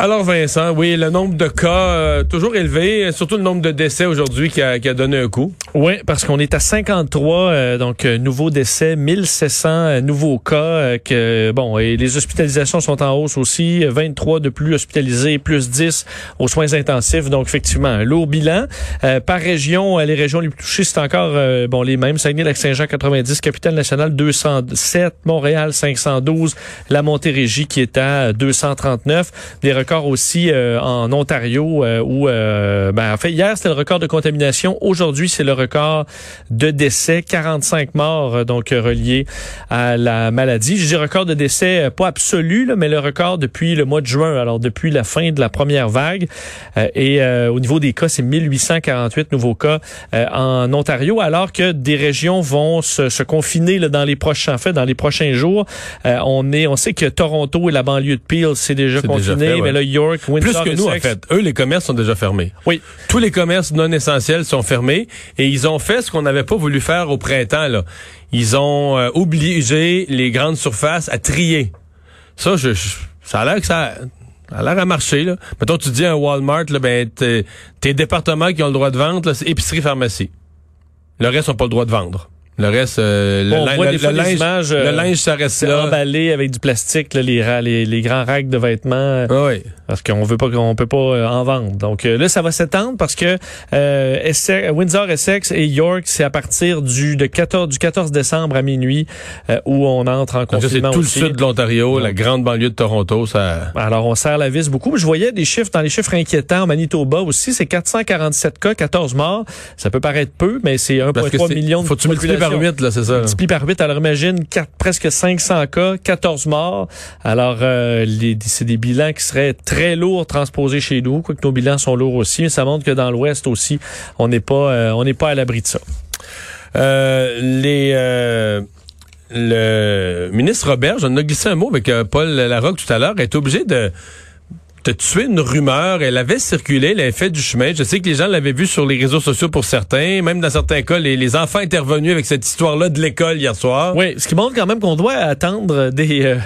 Alors Vincent, oui, le nombre de cas euh, toujours élevé, surtout le nombre de décès aujourd'hui qui a, qui a, donné un coup. Oui, parce qu'on est à 53 euh, donc euh, nouveaux décès, 1700 nouveaux cas que bon et les hospitalisations sont en hausse aussi, 23 de plus hospitalisés, plus 10 aux soins intensifs. Donc effectivement, un lourd bilan par région, les régions les plus touchées c'est encore bon les mêmes, Saguenay-Lac-Saint-Jean 90, Capitale-Nationale 207, Montréal 512, la Montérégie qui est à 239, des record aussi euh, en Ontario euh, où, euh, ben, en fait, hier, c'était le record de contamination. Aujourd'hui, c'est le record de décès. 45 morts, donc, reliés à la maladie. Je dis record de décès, pas absolu, là, mais le record depuis le mois de juin, alors depuis la fin de la première vague. et au niveau des cas, c'est 1848 nouveaux cas en Ontario, alors que des régions vont se, se confiner là, dans les prochains, en fait, dans les prochains jours. on est, on sait que Toronto et la banlieue de Peel, c'est déjà confiné, mais York, Plus que nous, en fait. Eux, les commerces sont déjà fermés. Oui. Tous les commerces non essentiels sont fermés et ils ont fait ce qu'on n'avait pas voulu faire au printemps, là. Ils ont euh, obligé les grandes surfaces à trier. Ça, je, ça a l'air que ça, a l'air à marcher, là. Mettons, tu dis un Walmart, là, ben, tes départements qui ont le droit de vendre, c'est épicerie, pharmacie. Le reste n'ont pas le droit de vendre. Le reste, euh, le, linge, images, le linge, ça reste là. emballé avec du plastique, là, les, les, les, grands racks de vêtements. Ah oui. Parce qu'on veut pas, qu'on peut pas euh, en vendre. Donc euh, là, ça va s'étendre parce que euh, Windsor, Essex et York, c'est à partir du de 14 du 14 décembre à minuit où on entre en confinement. C'est tout le sud de l'Ontario, la grande banlieue de Toronto. Ça. Alors on serre la vis beaucoup. Je voyais des chiffres dans les chiffres inquiétants. Manitoba aussi, c'est 447 cas, 14 morts. Ça peut paraître peu, mais c'est 1,3 million de Faut par 8 là, c'est ça. Multiplié par 8. Alors imagine presque 500 cas, 14 morts. Alors c'est des bilans qui seraient très très lourd transposé chez nous, quoique nos bilans sont lourds aussi, mais ça montre que dans l'Ouest aussi, on n'est pas, euh, on n'est pas à l'abri de ça. Euh, les euh, le ministre Robert, j'en ai glissé un mot avec Paul Larocque tout à l'heure, est obligé de tuer une rumeur. Elle avait circulé, elle avait fait du chemin. Je sais que les gens l'avaient vu sur les réseaux sociaux pour certains. Même dans certains cas, les, enfants intervenus avec cette histoire-là de l'école hier soir. Oui, ce qui montre quand même qu'on doit attendre des euh,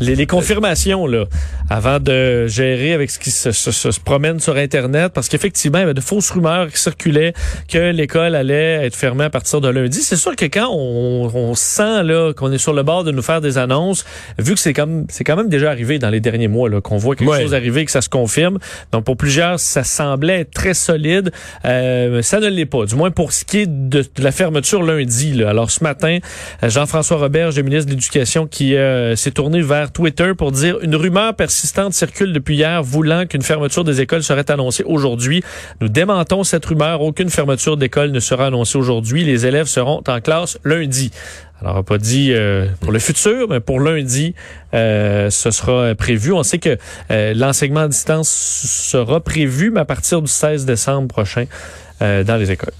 les, confirmations là avant de gérer avec ce qui se, se, promène sur Internet. Parce qu'effectivement, il y avait de fausses rumeurs qui circulaient que l'école allait être fermée à partir de lundi. C'est sûr que quand on, on sent là qu'on est sur le bord de nous faire des annonces, vu que c'est comme c'est quand même déjà arrivé dans les derniers mois là qu'on voit quelque chose arriver que ça se confirme. Donc pour plusieurs, ça semblait très solide. Euh, ça ne l'est pas, du moins pour ce qui est de, la fermeture lundi. Là. Alors ce matin, Jean-François Robert, le ministre de l'Éducation, qui euh, s'est tourné vers Twitter pour dire une rumeur persistante circule depuis hier voulant qu'une fermeture des écoles serait annoncée aujourd'hui. Nous démentons cette rumeur. Aucune fermeture d'école ne sera annoncée aujourd'hui. Les élèves seront en classe lundi. Alors, pas dit euh, pour le futur, mais pour lundi, euh, ce sera prévu. On sait que euh, l'enseignement à distance sera prévu, mais à partir du 16 décembre prochain dans les écoles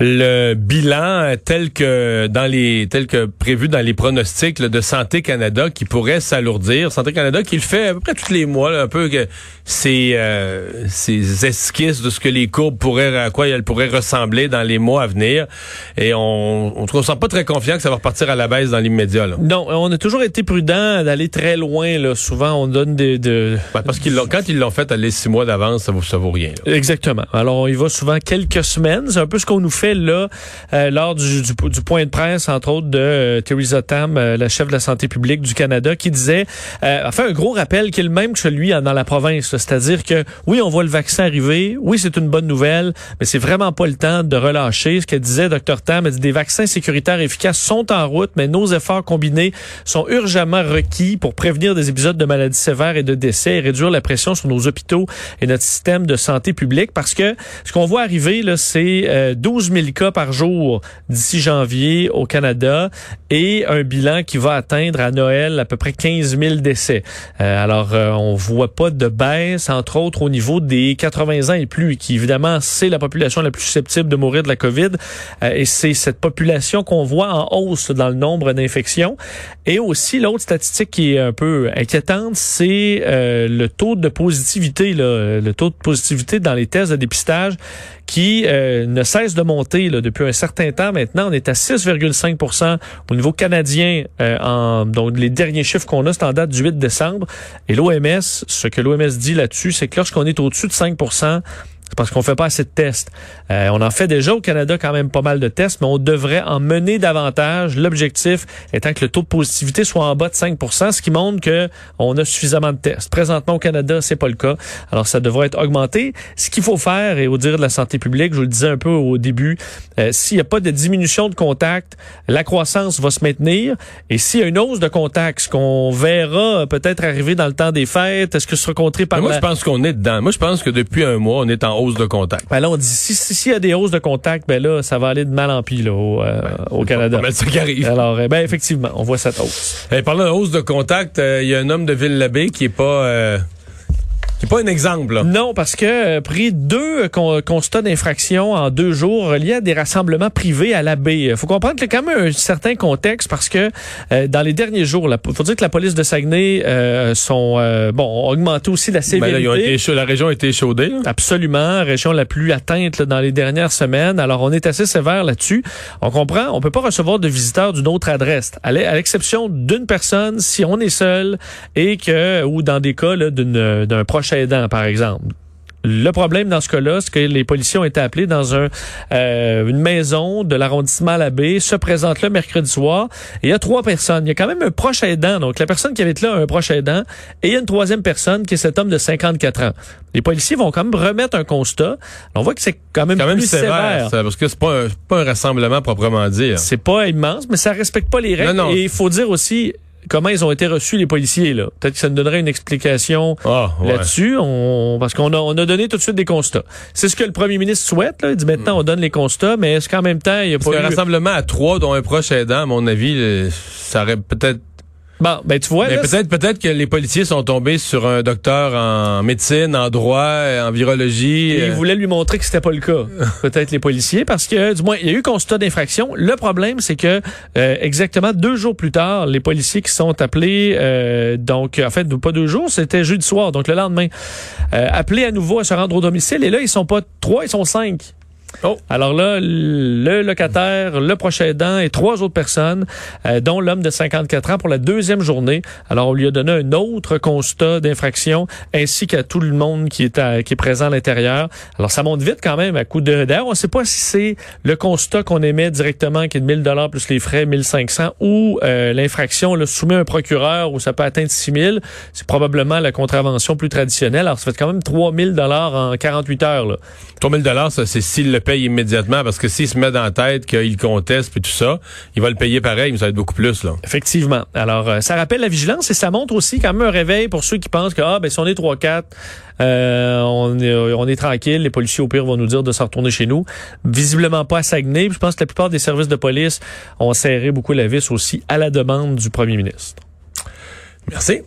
le bilan tel que dans les tel que prévu dans les pronostics de Santé Canada qui pourrait s'alourdir. Santé Canada qui le fait à peu près tous les mois, un peu ces, euh, esquisses de ce que les courbes pourraient à quoi elles pourraient ressembler dans les mois à venir. Et on on ne sent pas très confiant que ça va repartir à la baisse dans l'immédiat. Non, on a toujours été prudent d'aller très loin. Là. Souvent, on donne des... De... Ben, parce qu'ils quand ils l'ont fait aller six mois d'avance, ça vaut, ça vaut rien. Exactement. Alors, on y va souvent quelques semaines. C'est un peu ce qu'on nous fait là euh, lors du, du, point de presse, entre autres, de euh, Theresa Tam, euh, la chef de la santé publique du Canada, qui disait, a fait un gros rappel qui est le même que celui dans la province. C'est-à-dire que oui, on voit le vaccin arriver, oui, c'est une bonne nouvelle, mais c'est vraiment pas le temps de relâcher. Ce qu'elle disait, Dr Tam, elle dit des vaccins sécuritaires efficaces sont en route, mais nos efforts combinés sont urgemment requis pour prévenir des épisodes de maladies sévères et de décès et réduire la pression sur nos hôpitaux et notre système de santé publique parce que ce qu'on voit arriver, là, c'est 12 000 cas par jour d'ici janvier au Canada et un bilan qui va atteindre à Noël à peu près 15 000 décès. Euh, alors, euh, on voit pas de baisse, entre autres au niveau des 80 ans et plus, qui évidemment, c'est la population la plus susceptible de mourir de la COVID. Euh, et c'est cette population qu'on voit en hausse dans le nombre d'infections. Et aussi, l'autre statistique qui est un peu inquiétante, c'est le taux de positivité, le taux de positivité dans les tests de dépistage qui ne cesse de monter depuis un certain temps maintenant. On est à 6,5% au niveau canadien. en, donc, les derniers chiffres qu'on a, c'est en date du 8 décembre. Et l'OMS, ce que l'OMS dit là-dessus, c'est que lorsqu'on est au-dessus de 5 c'est parce qu'on fait pas assez de tests. Euh, on en fait déjà au Canada quand même pas mal de tests, mais on devrait en mener davantage. L'objectif étant que le taux de positivité soit en bas de 5% ce qui montre que on a suffisamment de tests. Présentement au Canada, c'est pas le cas. Alors ça devrait être augmenté. Ce qu'il faut faire, et au dire de la santé publique, je vous le disais un peu au début, euh, s'il n'y a pas de diminution de contact, la croissance va se maintenir. Et s'il y a une hausse de contact, ce qu'on verra peut-être arriver dans le temps des fêtes, est-ce que ce sera contré par... moi, je pense qu'on est dedans. Moi, je pense que depuis un mois, on est en hausse de contact. Ben là, on dit, s'il si, y a des hausses de contact, ben là, ça va aller de mal en pis là, au, euh, ben, au Canada. ça qui arrive. Alors, eh ben effectivement, on voit cette hausse. Et parlant de hausse de contact, euh, il y a un homme de Ville-l'Abbé qui est pas... Euh, c'est pas un exemple. Là. Non, parce que euh, pris deux constats d'infraction en deux jours reliés à des rassemblements privés à la baie. faut comprendre qu'il y a quand même un certain contexte parce que euh, dans les derniers jours, il faut dire que la police de Saguenay euh, sont euh, bon ont augmenté aussi la sévérité. Ben là, été, la région a été échaudée. Absolument, région la plus atteinte dans les dernières semaines. Alors on est assez sévère là-dessus. On comprend, on peut pas recevoir de visiteurs d'une autre adresse, à l'exception d'une personne si on est seul et que ou dans des cas d'un proche aidant, par exemple. Le problème dans ce cas-là, c'est que les policiers ont été appelés dans un, euh, une maison de l'arrondissement à la baie, se présentent là mercredi soir, et il y a trois personnes. Il y a quand même un proche aidant, donc la personne qui avait été là a un proche aidant, et il y a une troisième personne qui est cet homme de 54 ans. Les policiers vont quand même remettre un constat. On voit que c'est quand même, quand même plus sévère, parce que c'est pas un, pas un rassemblement proprement dit. C'est pas immense, mais ça respecte pas les règles. Et il faut dire aussi, comment ils ont été reçus les policiers là. Peut-être que ça nous donnerait une explication ah, là-dessus. On, parce qu'on a, on a donné tout de suite des constats. C'est ce que le premier ministre souhaite. Là. Il dit maintenant mm. on donne les constats, mais est-ce qu'en même temps il y a pas eu... un rassemblement à trois dont un proche aidant, à mon avis, euh, ça aurait peut-être Bon, ben tu vois. Mais peut-être peut-être que les policiers sont tombés sur un docteur en médecine, en droit, en virologie. Et ils voulaient lui montrer que c'était pas le cas. peut-être les policiers, parce que du moins il y a eu constat d'infraction. Le problème, c'est que euh, exactement deux jours plus tard, les policiers qui sont appelés, euh, donc en fait pas deux jours, c'était jeudi soir, donc le lendemain, euh, appelés à nouveau à se rendre au domicile. Et là, ils sont pas trois, ils sont cinq. Oh. Alors là, le locataire, le prochain aidant et trois autres personnes, euh, dont l'homme de 54 ans pour la deuxième journée. Alors on lui a donné un autre constat d'infraction ainsi qu'à tout le monde qui est, qui est présent à l'intérieur. Alors ça monte vite quand même à coup de d'air. On ne sait pas si c'est le constat qu'on émet directement qui est de 1000 dollars plus les frais 1500 ou euh, l'infraction le soumet un procureur où ça peut atteindre 6000. C'est probablement la contravention plus traditionnelle. Alors ça fait quand même 3000 dollars en 48 heures. Là. 3000 dollars, ça c'est s'il le paye immédiatement parce que s'il se met dans la tête qu'il conteste puis tout ça, il va le payer pareil, mais ça va être beaucoup plus là. Effectivement. Alors euh, ça rappelle la vigilance et ça montre aussi quand même un réveil pour ceux qui pensent que ah ben si on est 3 4 euh, on, est, on est tranquille, les policiers au pire vont nous dire de s'en retourner chez nous. Visiblement pas à Saguenay. Je pense que la plupart des services de police ont serré beaucoup la vis aussi à la demande du premier ministre. Merci.